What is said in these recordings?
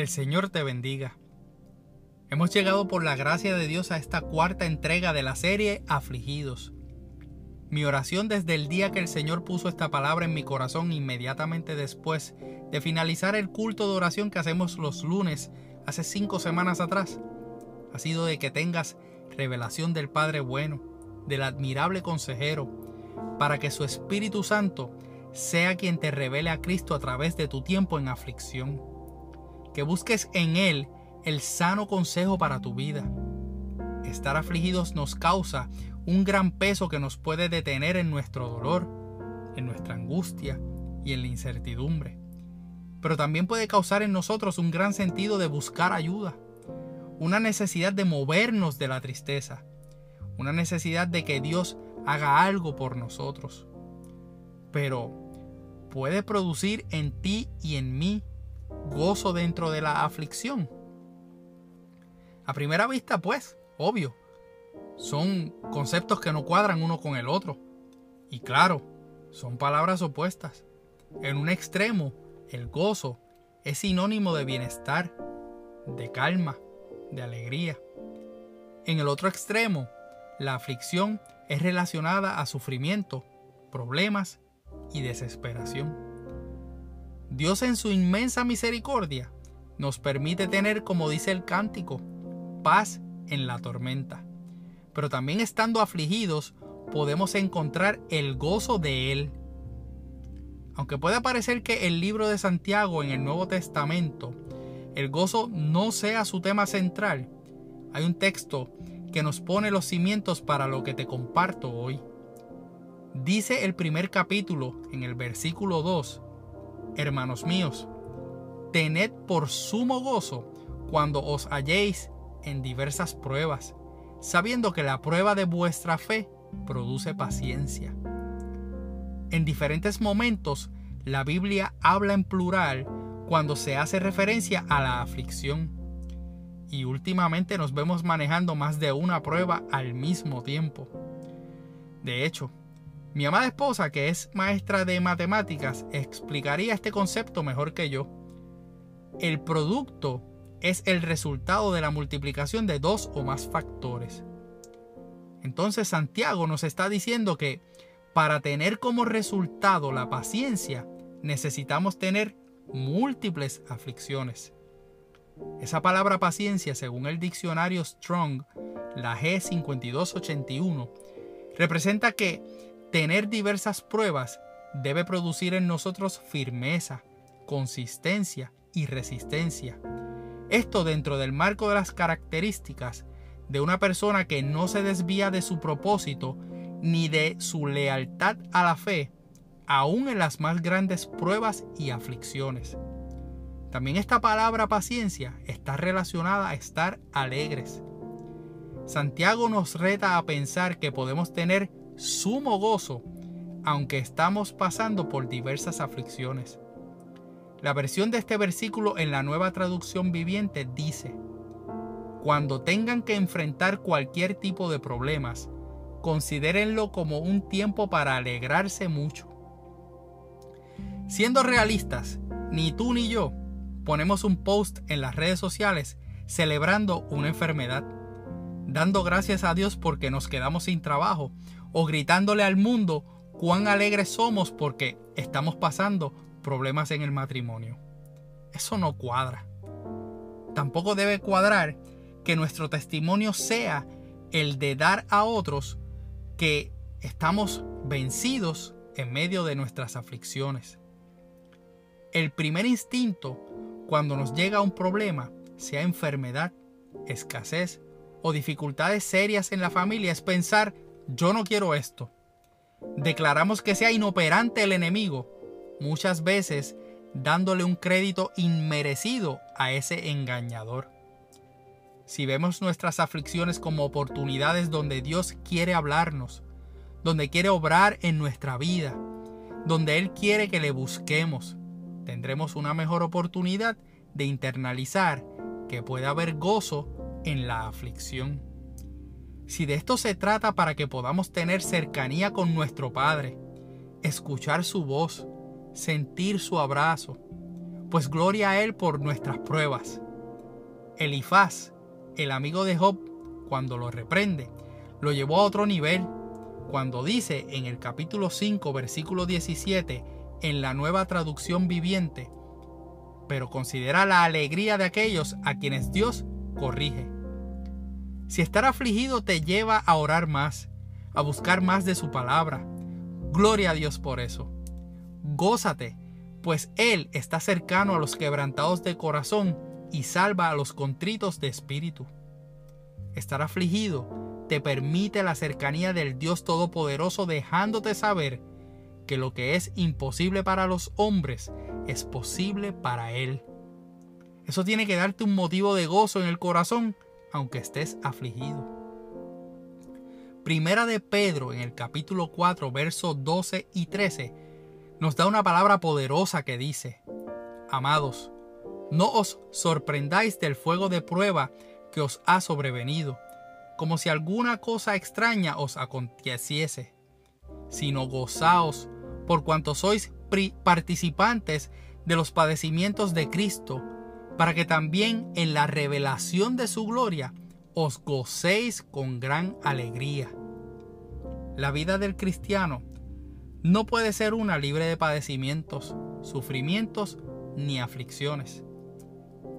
El Señor te bendiga. Hemos llegado por la gracia de Dios a esta cuarta entrega de la serie Afligidos. Mi oración desde el día que el Señor puso esta palabra en mi corazón inmediatamente después de finalizar el culto de oración que hacemos los lunes hace cinco semanas atrás ha sido de que tengas revelación del Padre bueno, del admirable consejero, para que su Espíritu Santo sea quien te revele a Cristo a través de tu tiempo en aflicción que busques en Él el sano consejo para tu vida. Estar afligidos nos causa un gran peso que nos puede detener en nuestro dolor, en nuestra angustia y en la incertidumbre. Pero también puede causar en nosotros un gran sentido de buscar ayuda, una necesidad de movernos de la tristeza, una necesidad de que Dios haga algo por nosotros. Pero puede producir en ti y en mí gozo dentro de la aflicción? A primera vista, pues, obvio, son conceptos que no cuadran uno con el otro. Y claro, son palabras opuestas. En un extremo, el gozo es sinónimo de bienestar, de calma, de alegría. En el otro extremo, la aflicción es relacionada a sufrimiento, problemas y desesperación. Dios en su inmensa misericordia nos permite tener, como dice el cántico, paz en la tormenta. Pero también estando afligidos podemos encontrar el gozo de Él. Aunque pueda parecer que el libro de Santiago en el Nuevo Testamento, el gozo no sea su tema central, hay un texto que nos pone los cimientos para lo que te comparto hoy. Dice el primer capítulo en el versículo 2, Hermanos míos, tened por sumo gozo cuando os halléis en diversas pruebas, sabiendo que la prueba de vuestra fe produce paciencia. En diferentes momentos, la Biblia habla en plural cuando se hace referencia a la aflicción. Y últimamente nos vemos manejando más de una prueba al mismo tiempo. De hecho, mi amada esposa, que es maestra de matemáticas, explicaría este concepto mejor que yo. El producto es el resultado de la multiplicación de dos o más factores. Entonces Santiago nos está diciendo que para tener como resultado la paciencia necesitamos tener múltiples aflicciones. Esa palabra paciencia, según el diccionario Strong, la G5281, representa que Tener diversas pruebas debe producir en nosotros firmeza, consistencia y resistencia. Esto dentro del marco de las características de una persona que no se desvía de su propósito ni de su lealtad a la fe, aun en las más grandes pruebas y aflicciones. También esta palabra paciencia está relacionada a estar alegres. Santiago nos reta a pensar que podemos tener sumo gozo, aunque estamos pasando por diversas aflicciones. La versión de este versículo en la nueva traducción viviente dice, cuando tengan que enfrentar cualquier tipo de problemas, considérenlo como un tiempo para alegrarse mucho. Siendo realistas, ni tú ni yo ponemos un post en las redes sociales celebrando una enfermedad, dando gracias a Dios porque nos quedamos sin trabajo o gritándole al mundo cuán alegres somos porque estamos pasando problemas en el matrimonio. Eso no cuadra. Tampoco debe cuadrar que nuestro testimonio sea el de dar a otros que estamos vencidos en medio de nuestras aflicciones. El primer instinto cuando nos llega un problema, sea enfermedad, escasez o dificultades serias en la familia, es pensar yo no quiero esto. Declaramos que sea inoperante el enemigo, muchas veces dándole un crédito inmerecido a ese engañador. Si vemos nuestras aflicciones como oportunidades donde Dios quiere hablarnos, donde quiere obrar en nuestra vida, donde Él quiere que le busquemos, tendremos una mejor oportunidad de internalizar que puede haber gozo en la aflicción. Si de esto se trata para que podamos tener cercanía con nuestro Padre, escuchar su voz, sentir su abrazo, pues gloria a Él por nuestras pruebas. Elifaz, el amigo de Job, cuando lo reprende, lo llevó a otro nivel, cuando dice en el capítulo 5, versículo 17, en la nueva traducción viviente, pero considera la alegría de aquellos a quienes Dios corrige. Si estar afligido te lleva a orar más, a buscar más de su palabra, gloria a Dios por eso. Gózate, pues Él está cercano a los quebrantados de corazón y salva a los contritos de espíritu. Estar afligido te permite la cercanía del Dios Todopoderoso dejándote saber que lo que es imposible para los hombres es posible para Él. Eso tiene que darte un motivo de gozo en el corazón, aunque estés afligido. Primera de Pedro en el capítulo 4, versos 12 y 13, nos da una palabra poderosa que dice, Amados, no os sorprendáis del fuego de prueba que os ha sobrevenido, como si alguna cosa extraña os aconteciese, sino gozaos por cuanto sois participantes de los padecimientos de Cristo, para que también en la revelación de su gloria os gocéis con gran alegría. La vida del cristiano no puede ser una libre de padecimientos, sufrimientos ni aflicciones.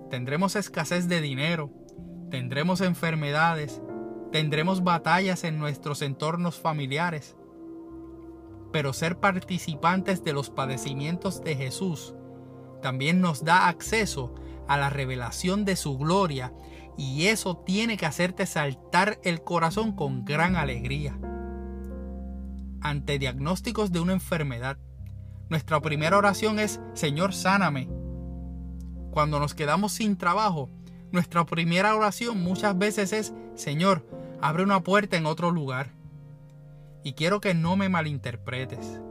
Tendremos escasez de dinero, tendremos enfermedades, tendremos batallas en nuestros entornos familiares, pero ser participantes de los padecimientos de Jesús también nos da acceso a la revelación de su gloria y eso tiene que hacerte saltar el corazón con gran alegría. Ante diagnósticos de una enfermedad, nuestra primera oración es, Señor, sáname. Cuando nos quedamos sin trabajo, nuestra primera oración muchas veces es, Señor, abre una puerta en otro lugar. Y quiero que no me malinterpretes.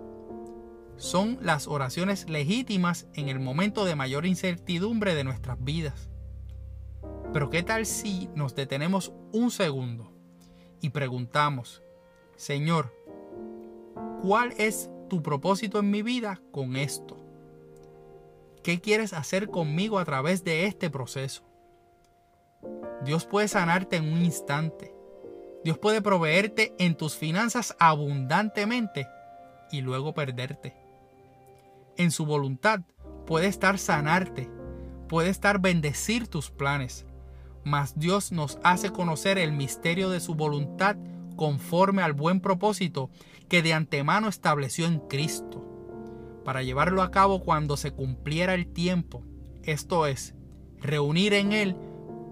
Son las oraciones legítimas en el momento de mayor incertidumbre de nuestras vidas. Pero ¿qué tal si nos detenemos un segundo y preguntamos, Señor, ¿cuál es tu propósito en mi vida con esto? ¿Qué quieres hacer conmigo a través de este proceso? Dios puede sanarte en un instante. Dios puede proveerte en tus finanzas abundantemente y luego perderte. En su voluntad puede estar sanarte, puede estar bendecir tus planes, mas Dios nos hace conocer el misterio de su voluntad conforme al buen propósito que de antemano estableció en Cristo, para llevarlo a cabo cuando se cumpliera el tiempo, esto es, reunir en Él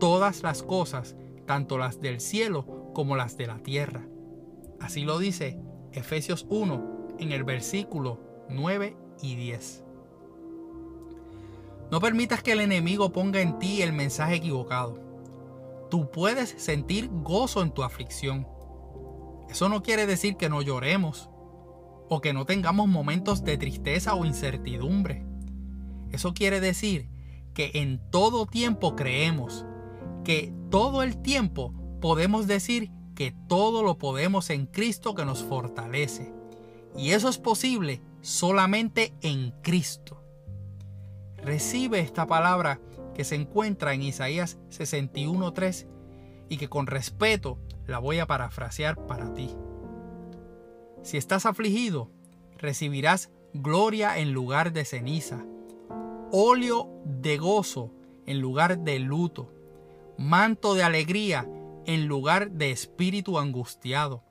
todas las cosas, tanto las del cielo como las de la tierra. Así lo dice Efesios 1 en el versículo 9 y 10. No permitas que el enemigo ponga en ti el mensaje equivocado. Tú puedes sentir gozo en tu aflicción. Eso no quiere decir que no lloremos o que no tengamos momentos de tristeza o incertidumbre. Eso quiere decir que en todo tiempo creemos, que todo el tiempo podemos decir que todo lo podemos en Cristo que nos fortalece. Y eso es posible solamente en Cristo. Recibe esta palabra que se encuentra en Isaías 61.3 y que con respeto la voy a parafrasear para ti. Si estás afligido, recibirás gloria en lugar de ceniza, óleo de gozo en lugar de luto, manto de alegría en lugar de espíritu angustiado.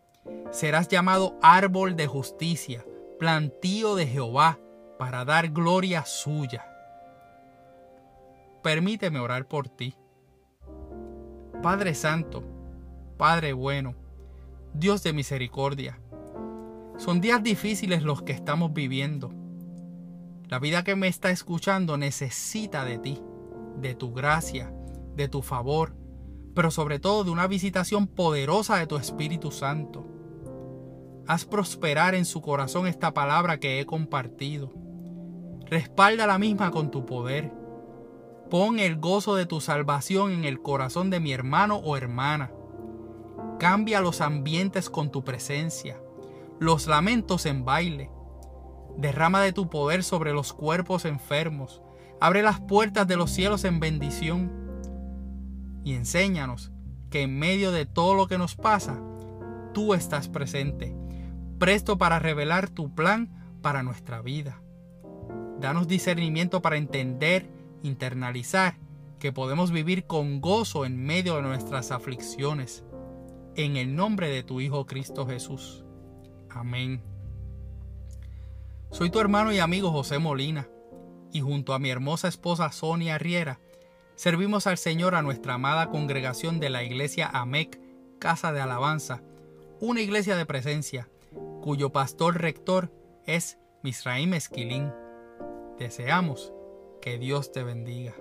Serás llamado árbol de justicia, plantío de Jehová, para dar gloria suya. Permíteme orar por ti. Padre Santo, Padre bueno, Dios de misericordia, son días difíciles los que estamos viviendo. La vida que me está escuchando necesita de ti, de tu gracia, de tu favor, pero sobre todo de una visitación poderosa de tu Espíritu Santo. Haz prosperar en su corazón esta palabra que he compartido. Respalda la misma con tu poder. Pon el gozo de tu salvación en el corazón de mi hermano o hermana. Cambia los ambientes con tu presencia, los lamentos en baile. Derrama de tu poder sobre los cuerpos enfermos. Abre las puertas de los cielos en bendición y enséñanos que en medio de todo lo que nos pasa, tú estás presente, presto para revelar tu plan para nuestra vida. Danos discernimiento para entender, internalizar que podemos vivir con gozo en medio de nuestras aflicciones. En el nombre de tu Hijo Cristo Jesús. Amén. Soy tu hermano y amigo José Molina, y junto a mi hermosa esposa Sonia Riera, servimos al Señor a nuestra amada congregación de la iglesia AMEC, Casa de Alabanza, una iglesia de presencia, cuyo pastor rector es Misraim Esquilín. Deseamos que Dios te bendiga.